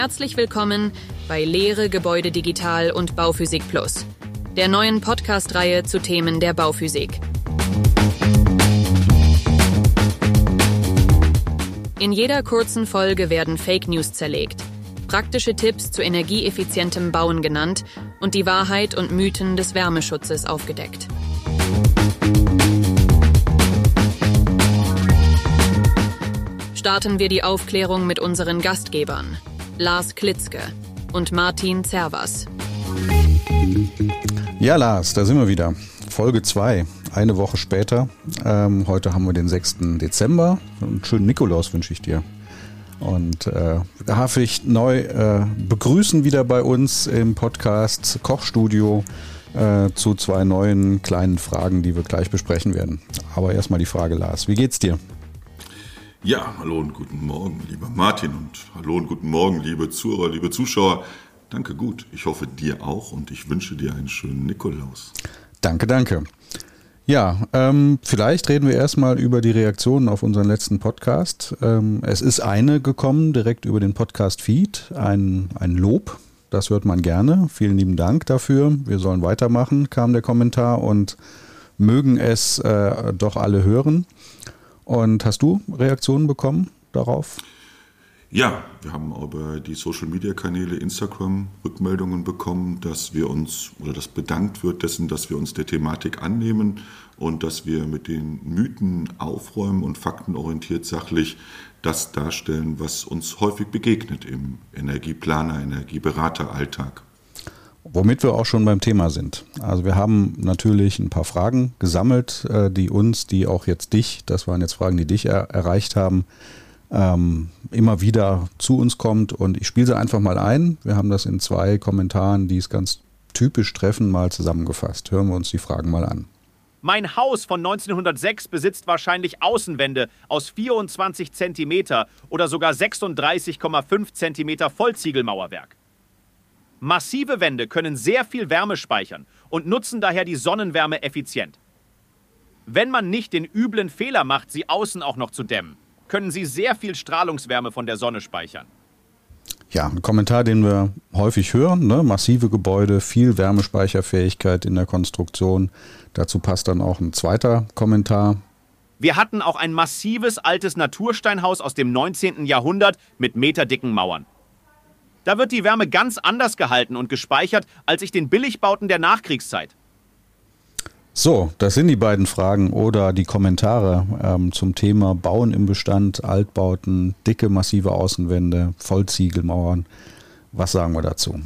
Herzlich willkommen bei Lehre Gebäude Digital und Bauphysik Plus, der neuen Podcast-Reihe zu Themen der Bauphysik. In jeder kurzen Folge werden Fake News zerlegt, praktische Tipps zu energieeffizientem Bauen genannt und die Wahrheit und Mythen des Wärmeschutzes aufgedeckt. Starten wir die Aufklärung mit unseren Gastgebern, Lars Klitzke und Martin Zervas. Ja, Lars, da sind wir wieder. Folge 2, eine Woche später. Ähm, heute haben wir den 6. Dezember. Einen schönen Nikolaus wünsche ich dir. Und äh, darf ich neu äh, begrüßen wieder bei uns im Podcast Kochstudio äh, zu zwei neuen kleinen Fragen, die wir gleich besprechen werden. Aber erstmal die Frage, Lars, wie geht's dir? Ja, hallo und guten Morgen, lieber Martin und hallo und guten Morgen, liebe Zuhörer, liebe Zuschauer. Danke gut. Ich hoffe dir auch und ich wünsche dir einen schönen Nikolaus. Danke, danke. Ja, ähm, vielleicht reden wir erstmal über die Reaktionen auf unseren letzten Podcast. Ähm, es ist eine gekommen, direkt über den Podcast-Feed, ein, ein Lob. Das hört man gerne. Vielen lieben Dank dafür. Wir sollen weitermachen, kam der Kommentar und mögen es äh, doch alle hören. Und hast du Reaktionen bekommen darauf? Ja, wir haben über die Social-Media-Kanäle Instagram Rückmeldungen bekommen, dass wir uns oder dass bedankt wird dessen, dass wir uns der Thematik annehmen und dass wir mit den Mythen aufräumen und faktenorientiert sachlich das darstellen, was uns häufig begegnet im Energieplaner, Energieberater-Alltag. Womit wir auch schon beim Thema sind. Also wir haben natürlich ein paar Fragen gesammelt, äh, die uns, die auch jetzt dich, das waren jetzt Fragen, die dich er erreicht haben, ähm, immer wieder zu uns kommt. Und ich spiele sie einfach mal ein. Wir haben das in zwei Kommentaren, die es ganz typisch treffen, mal zusammengefasst. Hören wir uns die Fragen mal an. Mein Haus von 1906 besitzt wahrscheinlich Außenwände aus 24 cm oder sogar 36,5 cm Vollziegelmauerwerk. Massive Wände können sehr viel Wärme speichern und nutzen daher die Sonnenwärme effizient. Wenn man nicht den üblen Fehler macht, sie außen auch noch zu dämmen können sie sehr viel Strahlungswärme von der Sonne speichern. Ja, ein Kommentar, den wir häufig hören. Ne? Massive Gebäude, viel Wärmespeicherfähigkeit in der Konstruktion. Dazu passt dann auch ein zweiter Kommentar. Wir hatten auch ein massives altes Natursteinhaus aus dem 19. Jahrhundert mit meterdicken Mauern. Da wird die Wärme ganz anders gehalten und gespeichert als ich den Billigbauten der Nachkriegszeit. So, das sind die beiden Fragen oder die Kommentare ähm, zum Thema Bauen im Bestand, Altbauten, dicke, massive Außenwände, Vollziegelmauern. Was sagen wir dazu?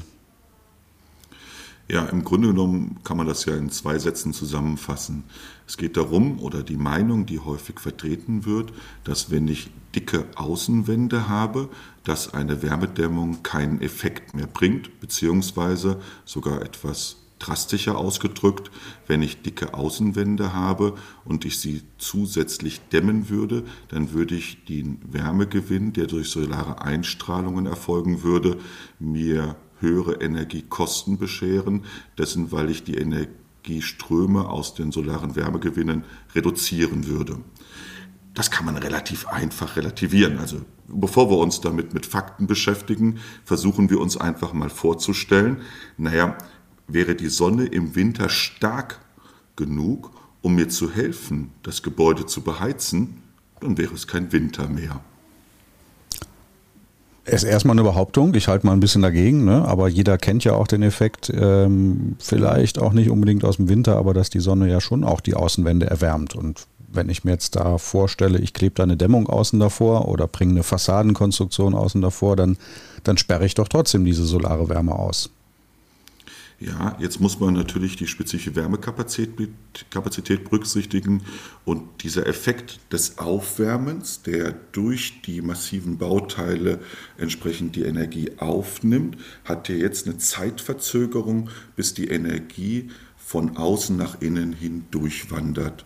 Ja, im Grunde genommen kann man das ja in zwei Sätzen zusammenfassen. Es geht darum, oder die Meinung, die häufig vertreten wird, dass wenn ich dicke Außenwände habe, dass eine Wärmedämmung keinen Effekt mehr bringt, beziehungsweise sogar etwas drastischer ausgedrückt, wenn ich dicke Außenwände habe und ich sie zusätzlich dämmen würde, dann würde ich den Wärmegewinn, der durch solare Einstrahlungen erfolgen würde, mir höhere Energiekosten bescheren, dessen weil ich die Energieströme aus den solaren Wärmegewinnen reduzieren würde. Das kann man relativ einfach relativieren. Also bevor wir uns damit mit Fakten beschäftigen, versuchen wir uns einfach mal vorzustellen, naja, wäre die Sonne im Winter stark genug, um mir zu helfen, das Gebäude zu beheizen, dann wäre es kein Winter mehr. Ist erstmal eine Behauptung, ich halte mal ein bisschen dagegen, ne? aber jeder kennt ja auch den Effekt, ähm, vielleicht auch nicht unbedingt aus dem Winter, aber dass die Sonne ja schon auch die Außenwände erwärmt. Und wenn ich mir jetzt da vorstelle, ich klebe da eine Dämmung außen davor oder bringe eine Fassadenkonstruktion außen davor, dann, dann sperre ich doch trotzdem diese solare Wärme aus. Ja, jetzt muss man natürlich die spezifische Wärmekapazität berücksichtigen und dieser Effekt des Aufwärmens, der durch die massiven Bauteile entsprechend die Energie aufnimmt, hat ja jetzt eine Zeitverzögerung, bis die Energie von außen nach innen hin durchwandert.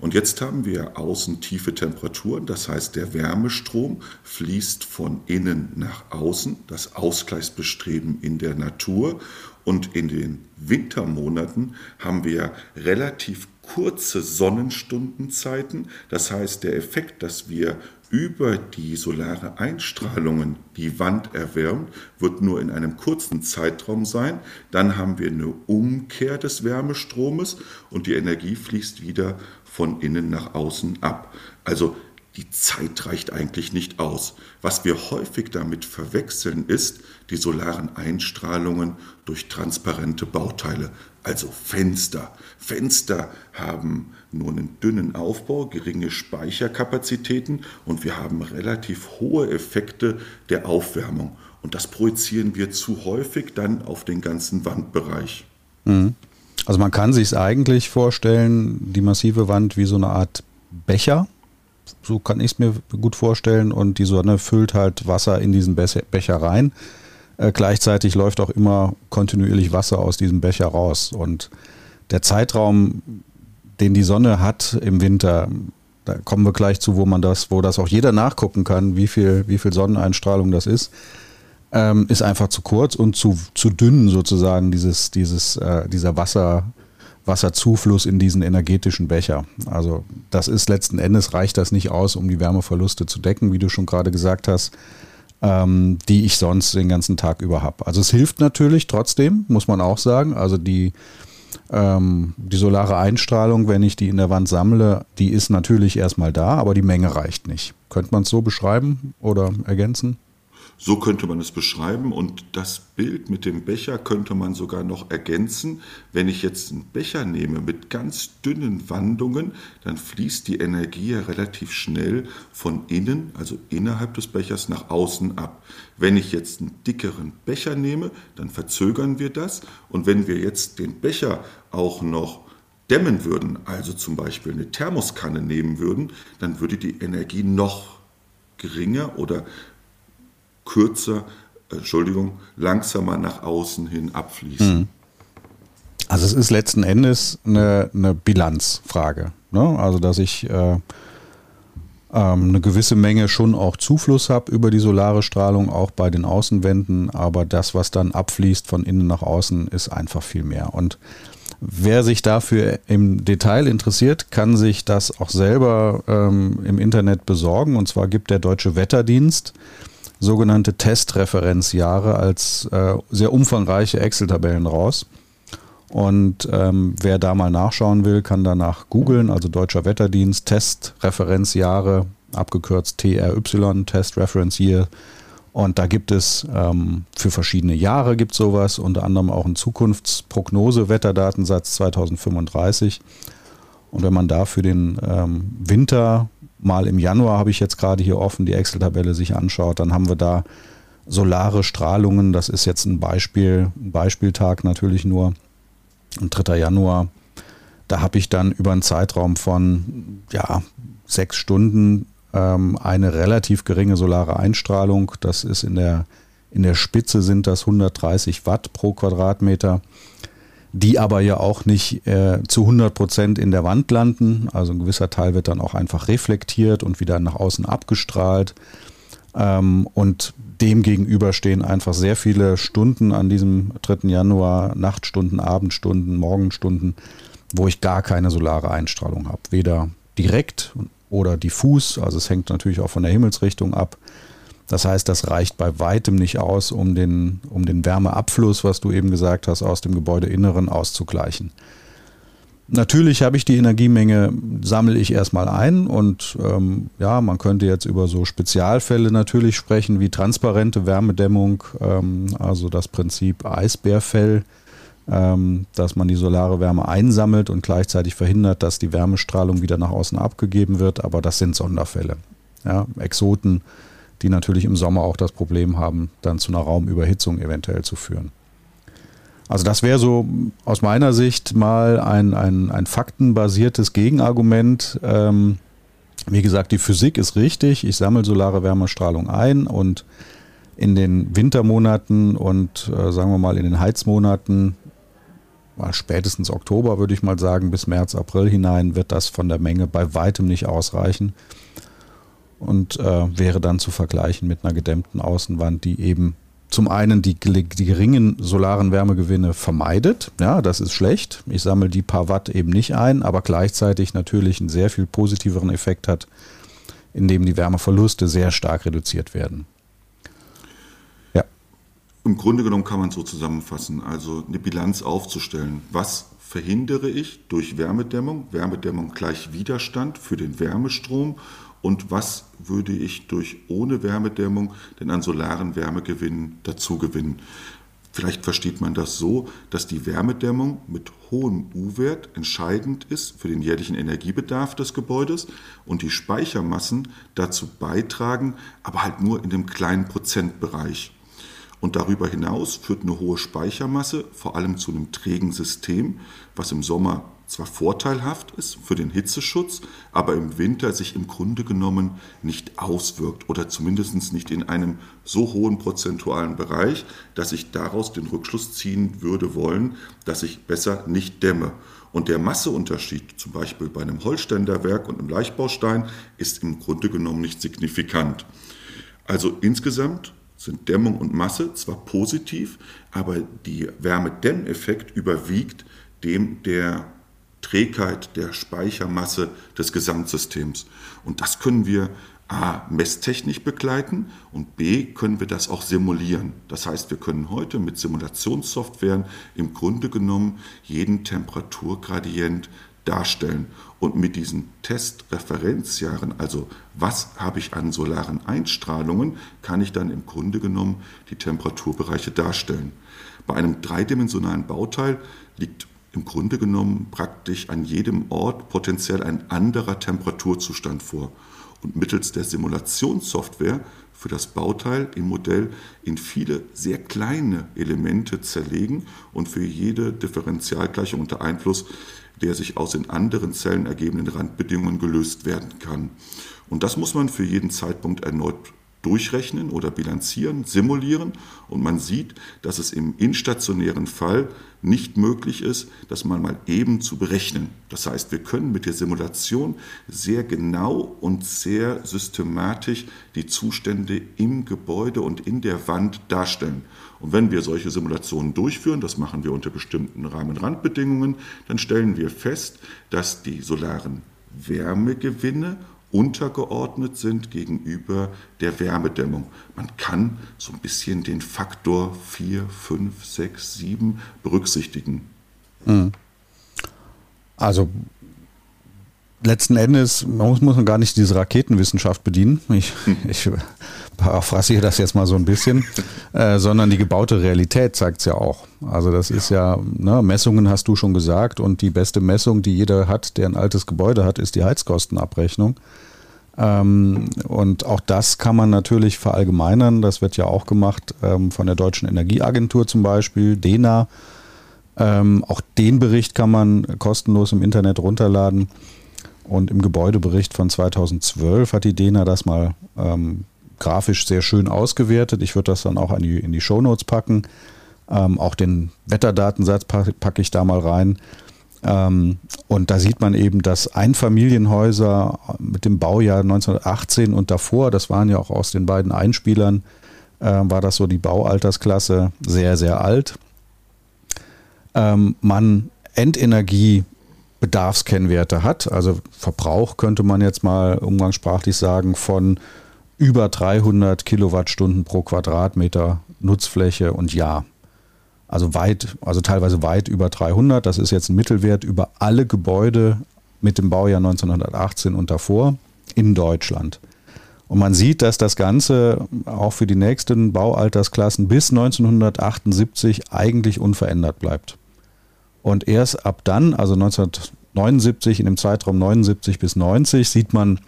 Und jetzt haben wir außen tiefe Temperaturen, das heißt der Wärmestrom fließt von innen nach außen, das Ausgleichsbestreben in der Natur Und in den Wintermonaten haben wir relativ kurze Sonnenstundenzeiten. Das heißt, der Effekt, dass wir über die solare Einstrahlungen die Wand erwärmt, wird nur in einem kurzen Zeitraum sein. Dann haben wir eine Umkehr des Wärmestromes und die Energie fließt wieder von innen nach außen ab. Also die Zeit reicht eigentlich nicht aus. Was wir häufig damit verwechseln, ist die solaren Einstrahlungen durch transparente Bauteile, also Fenster. Fenster haben nur einen dünnen Aufbau, geringe Speicherkapazitäten und wir haben relativ hohe Effekte der Aufwärmung. Und das projizieren wir zu häufig dann auf den ganzen Wandbereich. Mhm. Also man kann sich es eigentlich vorstellen, die massive Wand wie so eine Art Becher, so kann ich es mir gut vorstellen. Und die Sonne füllt halt Wasser in diesen Becher rein. Äh, gleichzeitig läuft auch immer kontinuierlich Wasser aus diesem Becher raus. Und der Zeitraum, den die Sonne hat im Winter, da kommen wir gleich zu, wo man das, wo das auch jeder nachgucken kann, wie viel, wie viel Sonneneinstrahlung das ist, ähm, ist einfach zu kurz und zu, zu dünn sozusagen dieses, dieses, äh, dieser Wasser, Wasserzufluss in diesen energetischen Becher. Also das ist letzten Endes reicht das nicht aus, um die Wärmeverluste zu decken, wie du schon gerade gesagt hast, ähm, die ich sonst den ganzen Tag über habe. Also es hilft natürlich trotzdem, muss man auch sagen. Also die, ähm, die solare Einstrahlung, wenn ich die in der Wand sammle, die ist natürlich erstmal da, aber die Menge reicht nicht. Könnte man es so beschreiben oder ergänzen? So könnte man es beschreiben und das Bild mit dem Becher könnte man sogar noch ergänzen. Wenn ich jetzt einen Becher nehme mit ganz dünnen Wandungen, dann fließt die Energie ja relativ schnell von innen, also innerhalb des Bechers, nach außen ab. Wenn ich jetzt einen dickeren Becher nehme, dann verzögern wir das und wenn wir jetzt den Becher auch noch dämmen würden, also zum Beispiel eine Thermoskanne nehmen würden, dann würde die Energie noch geringer oder kürzer, äh, Entschuldigung, langsamer nach außen hin abfließen. Mhm. Also es ist letzten Endes eine, eine Bilanzfrage. Ne? Also dass ich äh, ähm, eine gewisse Menge schon auch Zufluss habe über die solare Strahlung, auch bei den Außenwänden, aber das, was dann abfließt von innen nach außen, ist einfach viel mehr. Und wer sich dafür im Detail interessiert, kann sich das auch selber ähm, im Internet besorgen. Und zwar gibt der Deutsche Wetterdienst sogenannte Testreferenzjahre als äh, sehr umfangreiche Excel-Tabellen raus. Und ähm, wer da mal nachschauen will, kann danach googeln, also Deutscher Wetterdienst, Testreferenzjahre, abgekürzt TRY, Test Reference Year. Und da gibt es ähm, für verschiedene Jahre gibt sowas, unter anderem auch einen Zukunftsprognose-Wetterdatensatz 2035. Und wenn man da für den ähm, Winter mal im Januar habe ich jetzt gerade hier offen die Excel-Tabelle sich anschaut, dann haben wir da solare Strahlungen. Das ist jetzt ein Beispiel, ein Beispieltag natürlich nur, ein 3. Januar. Da habe ich dann über einen Zeitraum von ja, sechs Stunden ähm, eine relativ geringe solare Einstrahlung. Das ist in der, in der Spitze sind das 130 Watt pro Quadratmeter die aber ja auch nicht äh, zu 100 Prozent in der Wand landen. Also ein gewisser Teil wird dann auch einfach reflektiert und wieder nach außen abgestrahlt. Ähm, und dem gegenüber stehen einfach sehr viele Stunden an diesem 3. Januar, Nachtstunden, Abendstunden, Morgenstunden, wo ich gar keine solare Einstrahlung habe. Weder direkt oder diffus, also es hängt natürlich auch von der Himmelsrichtung ab. Das heißt, das reicht bei weitem nicht aus, um den, um den Wärmeabfluss, was du eben gesagt hast, aus dem Gebäudeinneren auszugleichen. Natürlich habe ich die Energiemenge, sammle ich erstmal ein und ähm, ja, man könnte jetzt über so Spezialfälle natürlich sprechen, wie transparente Wärmedämmung, ähm, also das Prinzip Eisbärfell, ähm, dass man die solare Wärme einsammelt und gleichzeitig verhindert, dass die Wärmestrahlung wieder nach außen abgegeben wird, aber das sind Sonderfälle. Ja, Exoten die natürlich im Sommer auch das Problem haben, dann zu einer Raumüberhitzung eventuell zu führen. Also das wäre so aus meiner Sicht mal ein, ein, ein faktenbasiertes Gegenargument. Ähm, wie gesagt, die Physik ist richtig. Ich sammle solare Wärmestrahlung ein und in den Wintermonaten und äh, sagen wir mal in den Heizmonaten, mal spätestens Oktober würde ich mal sagen, bis März, April hinein wird das von der Menge bei weitem nicht ausreichen und äh, wäre dann zu vergleichen mit einer gedämmten Außenwand, die eben zum einen die, die, geringen solaren Wärmegewinne vermeidet. Ja, das ist schlecht. Ich sammle die paar Watt eben nicht ein, aber gleichzeitig natürlich einen sehr viel positiveren Effekt hat, indem die Wärmeverluste sehr stark reduziert werden. Ja. Im Grunde genommen kann man so zusammenfassen, also eine Bilanz aufzustellen. Was verhindere ich durch Wärmedämmung? Wärmedämmung gleich Widerstand für den Wärmestrom und was würde ich durch ohne Wärmedämmung denn an solaren Wärmegewinnen dazu gewinnen. Vielleicht versteht man das so, dass die Wärmedämmung mit hohem U-Wert entscheidend ist für den jährlichen Energiebedarf des Gebäudes und die Speichermassen dazu beitragen, aber halt nur in dem kleinen Prozentbereich. Und darüber hinaus führt eine hohe Speichermasse vor allem zu einem trägen System, was im Sommer zwar vorteilhaft ist für den Hitzeschutz, aber im Winter sich im Grunde genommen nicht auswirkt oder zumindest nicht in einem so hohen prozentualen Bereich, dass ich daraus den Rückschluss ziehen würde wollen, dass ich besser nicht dämme. Und der Masseunterschied, zum Beispiel bei einem Holzständerwerk und einem Leichtbaustein, ist im Grunde genommen nicht signifikant. Also insgesamt sind Dämmung und Masse zwar positiv, aber der Wärmedämmeffekt überwiegt dem der Trägheit der Speichermasse des Gesamtsystems. Und das können wir A, messtechnisch begleiten und B, können wir das auch simulieren. Das heißt, wir können heute mit Simulationssoftwaren im Grunde genommen jeden Temperaturgradient darstellen. Und mit diesen Testreferenzjahren, also was habe ich an solaren Einstrahlungen, kann ich dann im Grunde genommen die Temperaturbereiche darstellen. Bei einem dreidimensionalen Bauteil liegt im Grunde genommen praktisch an jedem Ort potenziell ein anderer Temperaturzustand vor. Und mittels der Simulationssoftware für das Bauteil im Modell in viele sehr kleine Elemente zerlegen und für jede Differentialgleichung unter Einfluss der sich aus den anderen Zellen ergebenden Randbedingungen gelöst werden kann. Und das muss man für jeden Zeitpunkt erneut durchrechnen oder bilanzieren, simulieren und man sieht, dass es im instationären Fall nicht möglich ist, das mal mal eben zu berechnen. Das heißt, wir können mit der Simulation sehr genau und sehr systematisch die Zustände im Gebäude und in der Wand darstellen. Und wenn wir solche Simulationen durchführen, das machen wir unter bestimmten Rahmenrandbedingungen, dann stellen wir fest, dass die solaren Wärmegewinne untergeordnet sind gegenüber der Wärmedämmung. Man kann so ein bisschen den Faktor 4, 5, 6, 7 berücksichtigen. Hm. Also letzten Endes muss, muss man gar nicht diese Raketenwissenschaft bedienen. Ich, ich paraphrasiere das jetzt mal so ein bisschen, äh, sondern die gebaute Realität zeigt es ja auch. Also das ja. ist ja, ne, Messungen hast du schon gesagt und die beste Messung, die jeder hat, der ein altes Gebäude hat, ist die Heizkostenabrechnung. Ähm, und auch das kann man natürlich verallgemeinern. Das wird ja auch gemacht ähm, von der Deutschen Energieagentur zum Beispiel, DENA. Ähm, auch den Bericht kann man kostenlos im Internet runterladen. Und im Gebäudebericht von 2012 hat die DENA das mal ähm, grafisch sehr schön ausgewertet. Ich würde das dann auch in die, in die Shownotes packen. Ähm, auch den Wetterdatensatz packe pack ich da mal rein. Ähm, und da sieht man eben, dass Einfamilienhäuser mit dem Baujahr 1918 und davor, das waren ja auch aus den beiden Einspielern, äh, war das so die Baualtersklasse sehr, sehr alt. Ähm, man Endenergie Bedarfskennwerte hat. Also Verbrauch könnte man jetzt mal umgangssprachlich sagen von über 300 Kilowattstunden pro Quadratmeter Nutzfläche und Jahr. Also weit, also teilweise weit über 300. Das ist jetzt ein Mittelwert über alle Gebäude mit dem Baujahr 1918 und davor in Deutschland. Und man sieht, dass das Ganze auch für die nächsten Baualtersklassen bis 1978 eigentlich unverändert bleibt. Und erst ab dann, also 1979, in dem Zeitraum 79 bis 90, sieht man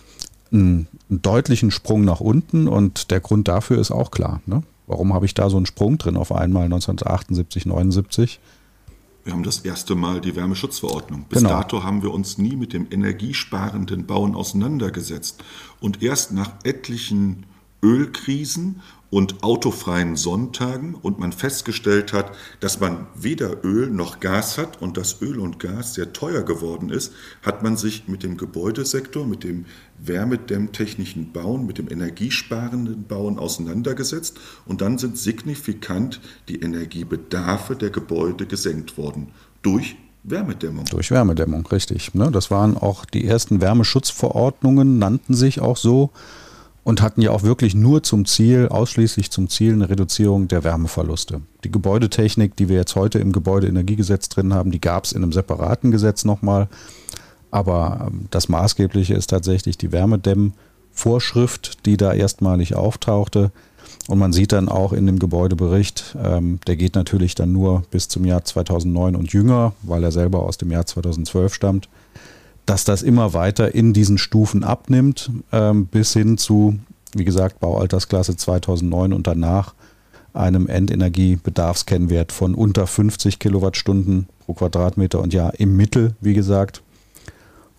einen, einen deutlichen Sprung nach unten und der Grund dafür ist auch klar. Ne? Warum habe ich da so einen Sprung drin auf einmal 1978, 79? Wir haben das erste Mal die Wärmeschutzverordnung. Bis genau. dato haben wir uns nie mit dem energiesparenden Bauen auseinandergesetzt. Und erst nach etlichen Ölkrisen und autofreien Sonntagen und man festgestellt hat, dass man weder Öl noch Gas hat und dass Öl und Gas sehr teuer geworden ist, hat man sich mit dem Gebäudesektor, mit dem wärmedämmtechnischen Bauen, mit dem energiesparenden Bauen auseinandergesetzt und dann sind signifikant die Energiebedarfe der Gebäude gesenkt worden durch Wärmedämmung. Durch Wärmedämmung, richtig. Ne? Das waren auch die ersten Wärmeschutzverordnungen, nannten sich auch so und hatten ja auch wirklich nur zum Ziel, ausschließlich zum Ziel, eine Reduzierung der Wärmeverluste. Die Gebäudetechnik, die wir jetzt heute im Gebäudeenergiegesetz drin haben, die gab es in einem separaten Gesetz nochmal. Aber ähm, das Maßgebliche ist tatsächlich die Wärmedämmvorschrift, die da erstmalig auftauchte. Und man sieht dann auch in dem Gebäudebericht, ähm, der geht natürlich dann nur bis zum Jahr 2009 und jünger, weil er selber aus dem Jahr 2012 stammt dass das immer weiter in diesen Stufen abnimmt, ähm, bis hin zu, wie gesagt, Baualtersklasse 2009 und danach einem Endenergiebedarfskennwert von unter 50 Kilowattstunden pro Quadratmeter und Jahr im Mittel, wie gesagt.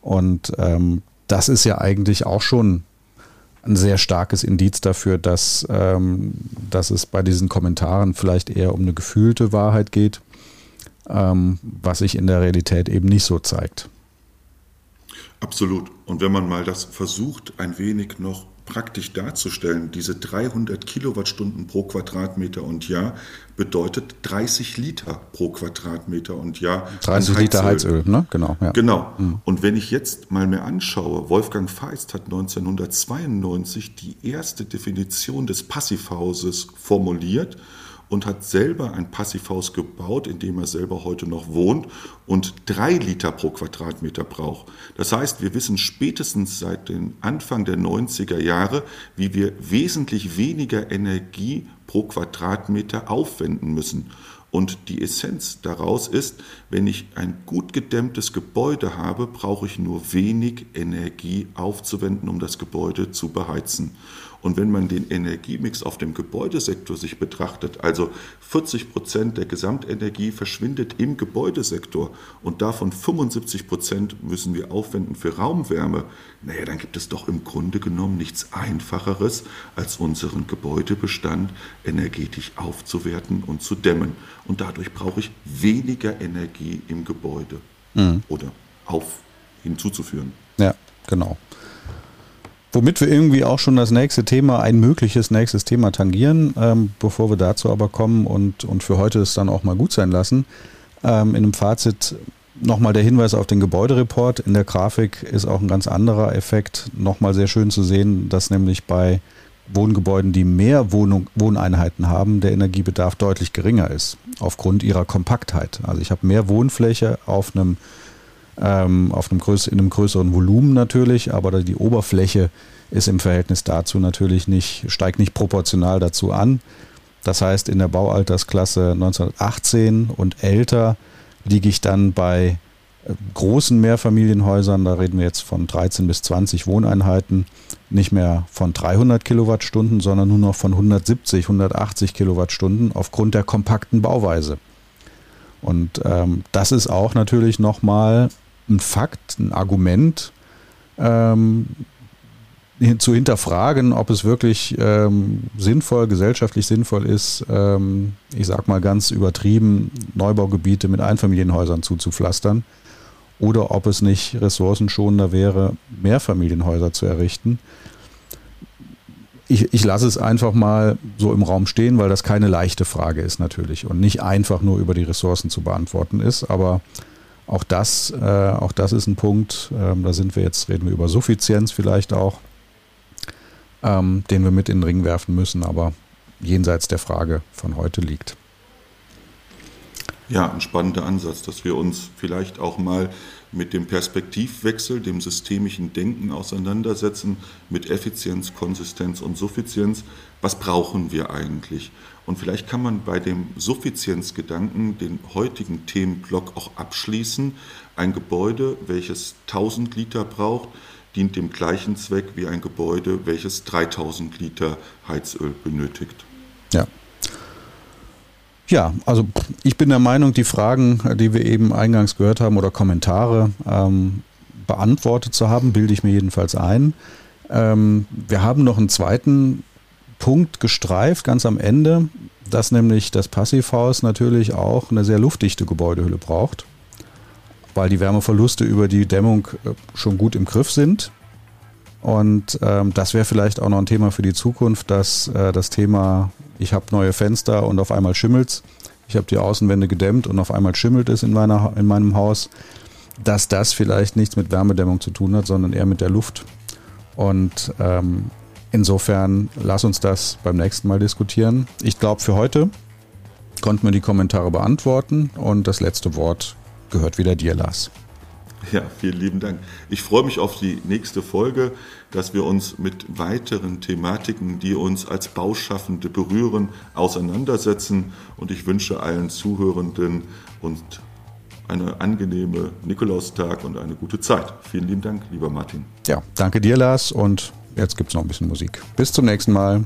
Und ähm, das ist ja eigentlich auch schon ein sehr starkes Indiz dafür, dass, ähm, dass es bei diesen Kommentaren vielleicht eher um eine gefühlte Wahrheit geht, ähm, was sich in der Realität eben nicht so zeigt. Absolut. Und wenn man mal das versucht, ein wenig noch praktisch darzustellen, diese 300 Kilowattstunden pro Quadratmeter und Jahr bedeutet 30 Liter pro Quadratmeter und Jahr. 30 Heizöl. Liter Heizöl, ne? Genau. Ja. Genau. Mhm. Und wenn ich jetzt mal mir anschaue, Wolfgang Feist hat 1992 die erste Definition des Passivhauses formuliert und hat selber ein Passivhaus gebaut, in dem er selber heute noch wohnt und drei Liter pro Quadratmeter braucht. Das heißt, wir wissen spätestens seit dem Anfang der 90er Jahre, wie wir wesentlich weniger Energie pro Quadratmeter aufwenden müssen. Und die Essenz daraus ist, wenn ich ein gut gedämmtes Gebäude habe, brauche ich nur wenig Energie aufzuwenden, um das Gebäude zu beheizen. Und wenn man den Energiemix auf dem Gebäudesektor sich betrachtet, also 40 Prozent der Gesamtenergie verschwindet im Gebäudesektor und davon 75 Prozent müssen wir aufwenden für Raumwärme, naja, dann gibt es doch im Grunde genommen nichts Einfacheres, als unseren Gebäudebestand energetisch aufzuwerten und zu dämmen. Und dadurch brauche ich weniger Energie im Gebäude mhm. oder auf hinzuzuführen. Ja, genau. Womit wir irgendwie auch schon das nächste Thema, ein mögliches nächstes Thema tangieren, ähm, bevor wir dazu aber kommen und, und für heute es dann auch mal gut sein lassen. Ähm, in einem Fazit nochmal der Hinweis auf den Gebäudereport. In der Grafik ist auch ein ganz anderer Effekt nochmal sehr schön zu sehen, dass nämlich bei Wohngebäuden, die mehr Wohnung, Wohneinheiten haben, der Energiebedarf deutlich geringer ist, aufgrund ihrer Kompaktheit. Also ich habe mehr Wohnfläche auf einem ähm, auf einem größ in einem größeren Volumen natürlich, aber die Oberfläche ist im Verhältnis dazu natürlich nicht, steigt nicht proportional dazu an. Das heißt, in der Baualtersklasse 1918 und älter liege ich dann bei äh, großen Mehrfamilienhäusern, da reden wir jetzt von 13 bis 20 Wohneinheiten, nicht mehr von 300 Kilowattstunden, sondern nur noch von 170, 180 Kilowattstunden aufgrund der kompakten Bauweise. Und ähm, das ist auch natürlich nochmal ein Fakt, ein Argument ähm, zu hinterfragen, ob es wirklich ähm, sinnvoll, gesellschaftlich sinnvoll ist, ähm, ich sag mal ganz übertrieben, Neubaugebiete mit Einfamilienhäusern zuzupflastern oder ob es nicht ressourcenschonender wäre, Mehrfamilienhäuser zu errichten. Ich, ich lasse es einfach mal so im Raum stehen, weil das keine leichte Frage ist natürlich und nicht einfach nur über die Ressourcen zu beantworten ist, aber auch das, äh, auch das ist ein Punkt, ähm, da sind wir jetzt, reden wir über Suffizienz vielleicht auch, ähm, den wir mit in den Ring werfen müssen, aber jenseits der Frage von heute liegt. Ja, ein spannender Ansatz, dass wir uns vielleicht auch mal mit dem Perspektivwechsel, dem systemischen Denken auseinandersetzen, mit Effizienz, Konsistenz und Suffizienz. Was brauchen wir eigentlich? Und vielleicht kann man bei dem Suffizienzgedanken den heutigen Themenblock auch abschließen. Ein Gebäude, welches 1000 Liter braucht, dient dem gleichen Zweck wie ein Gebäude, welches 3000 Liter Heizöl benötigt. Ja. Ja, also ich bin der Meinung, die Fragen, die wir eben eingangs gehört haben oder Kommentare ähm, beantwortet zu haben, bilde ich mir jedenfalls ein. Ähm, wir haben noch einen zweiten Punkt gestreift, ganz am Ende, dass nämlich das Passivhaus natürlich auch eine sehr luftdichte Gebäudehülle braucht, weil die Wärmeverluste über die Dämmung äh, schon gut im Griff sind. Und ähm, das wäre vielleicht auch noch ein Thema für die Zukunft, dass äh, das Thema, ich habe neue Fenster und auf einmal schimmelt's, ich habe die Außenwände gedämmt und auf einmal schimmelt es in, meiner, in meinem Haus, dass das vielleicht nichts mit Wärmedämmung zu tun hat, sondern eher mit der Luft. Und ähm, insofern lass uns das beim nächsten Mal diskutieren. Ich glaube, für heute konnten wir die Kommentare beantworten und das letzte Wort gehört wieder dir, Lars. Ja, vielen lieben Dank. Ich freue mich auf die nächste Folge, dass wir uns mit weiteren Thematiken, die uns als Bauschaffende berühren, auseinandersetzen. Und ich wünsche allen Zuhörenden und eine angenehme Nikolaustag und eine gute Zeit. Vielen lieben Dank, lieber Martin. Ja, danke dir, Lars. Und jetzt gibt es noch ein bisschen Musik. Bis zum nächsten Mal.